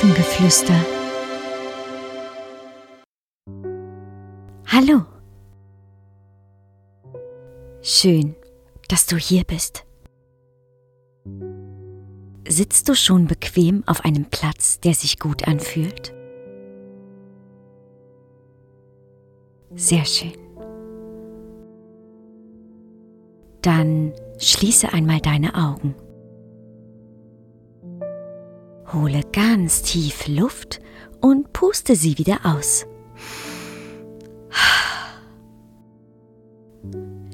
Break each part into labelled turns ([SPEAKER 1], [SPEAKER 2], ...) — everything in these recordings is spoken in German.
[SPEAKER 1] Elfengeflüster. Hallo. Schön, dass du hier bist. Sitzt du schon bequem auf einem Platz, der sich gut anfühlt? Sehr schön. Dann schließe einmal deine Augen. Hole ganz tief Luft und puste sie wieder aus.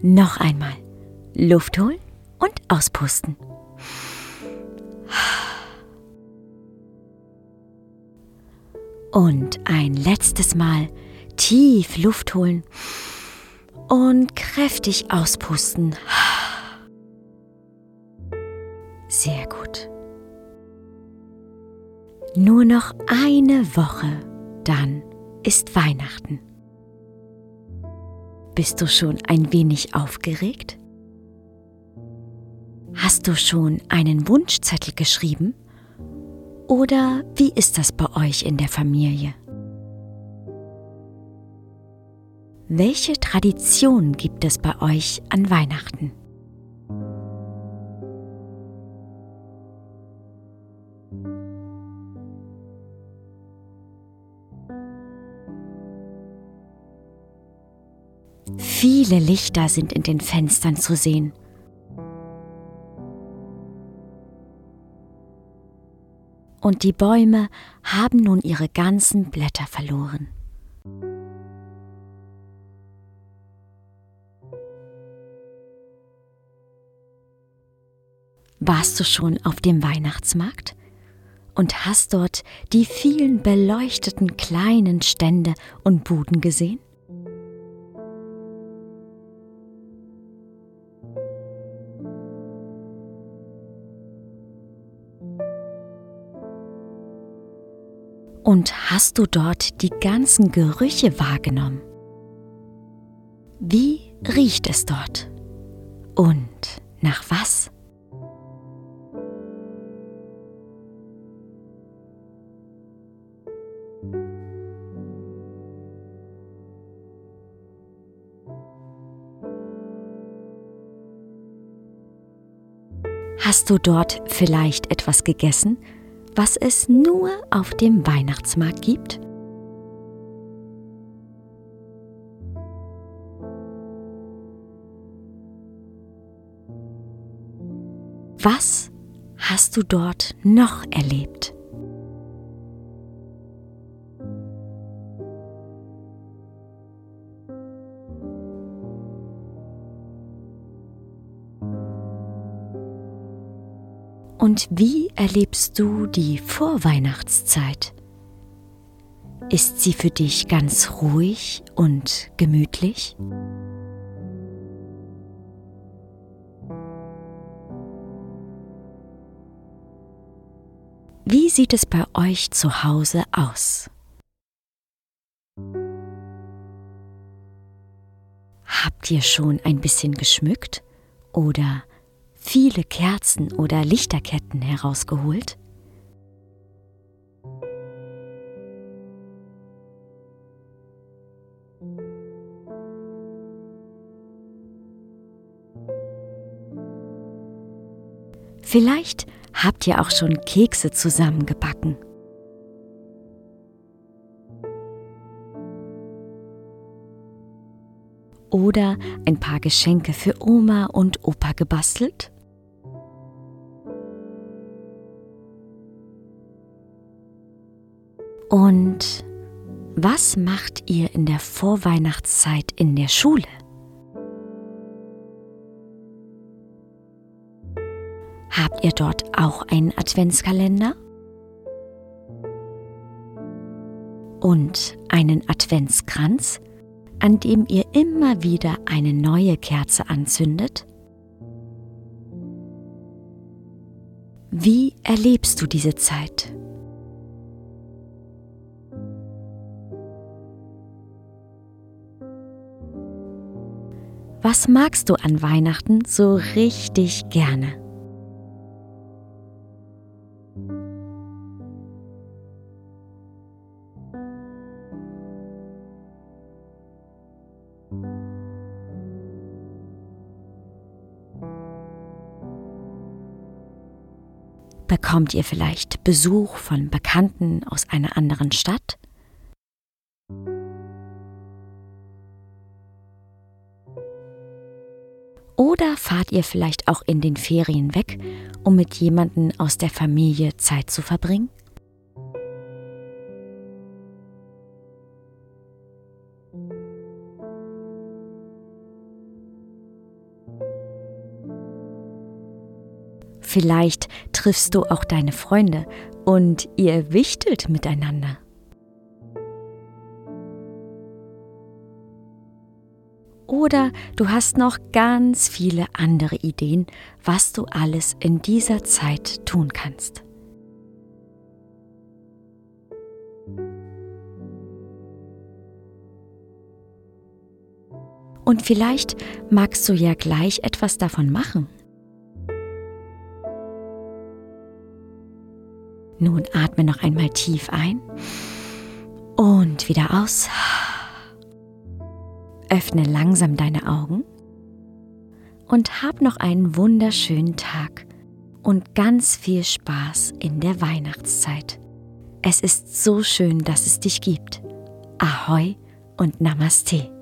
[SPEAKER 1] Noch einmal Luft holen und auspusten. Und ein letztes Mal tief Luft holen und kräftig auspusten. Nur noch eine Woche, dann ist Weihnachten. Bist du schon ein wenig aufgeregt? Hast du schon einen Wunschzettel geschrieben? Oder wie ist das bei euch in der Familie? Welche Tradition gibt es bei euch an Weihnachten? Viele Lichter sind in den Fenstern zu sehen. Und die Bäume haben nun ihre ganzen Blätter verloren. Warst du schon auf dem Weihnachtsmarkt und hast dort die vielen beleuchteten kleinen Stände und Buden gesehen? Und hast du dort die ganzen Gerüche wahrgenommen? Wie riecht es dort? Und nach was? Hast du dort vielleicht etwas gegessen, was es nur auf dem Weihnachtsmarkt gibt? Was hast du dort noch erlebt? Und wie erlebst du die Vorweihnachtszeit? Ist sie für dich ganz ruhig und gemütlich? Wie sieht es bei euch zu Hause aus? Habt ihr schon ein bisschen geschmückt oder viele Kerzen oder Lichterketten herausgeholt? Vielleicht habt ihr auch schon Kekse zusammengebacken. Oder ein paar Geschenke für Oma und Opa gebastelt? Und was macht ihr in der Vorweihnachtszeit in der Schule? Habt ihr dort auch einen Adventskalender? Und einen Adventskranz, an dem ihr immer wieder eine neue Kerze anzündet? Wie erlebst du diese Zeit? Was magst du an Weihnachten so richtig gerne? Bekommt ihr vielleicht Besuch von Bekannten aus einer anderen Stadt? Oder fahrt ihr vielleicht auch in den Ferien weg, um mit jemandem aus der Familie Zeit zu verbringen? Vielleicht triffst du auch deine Freunde und ihr wichtelt miteinander. Oder du hast noch ganz viele andere Ideen, was du alles in dieser Zeit tun kannst. Und vielleicht magst du ja gleich etwas davon machen. Nun atme noch einmal tief ein und wieder aus. Öffne langsam deine Augen und hab noch einen wunderschönen Tag und ganz viel Spaß in der Weihnachtszeit. Es ist so schön, dass es dich gibt. Ahoi und Namaste.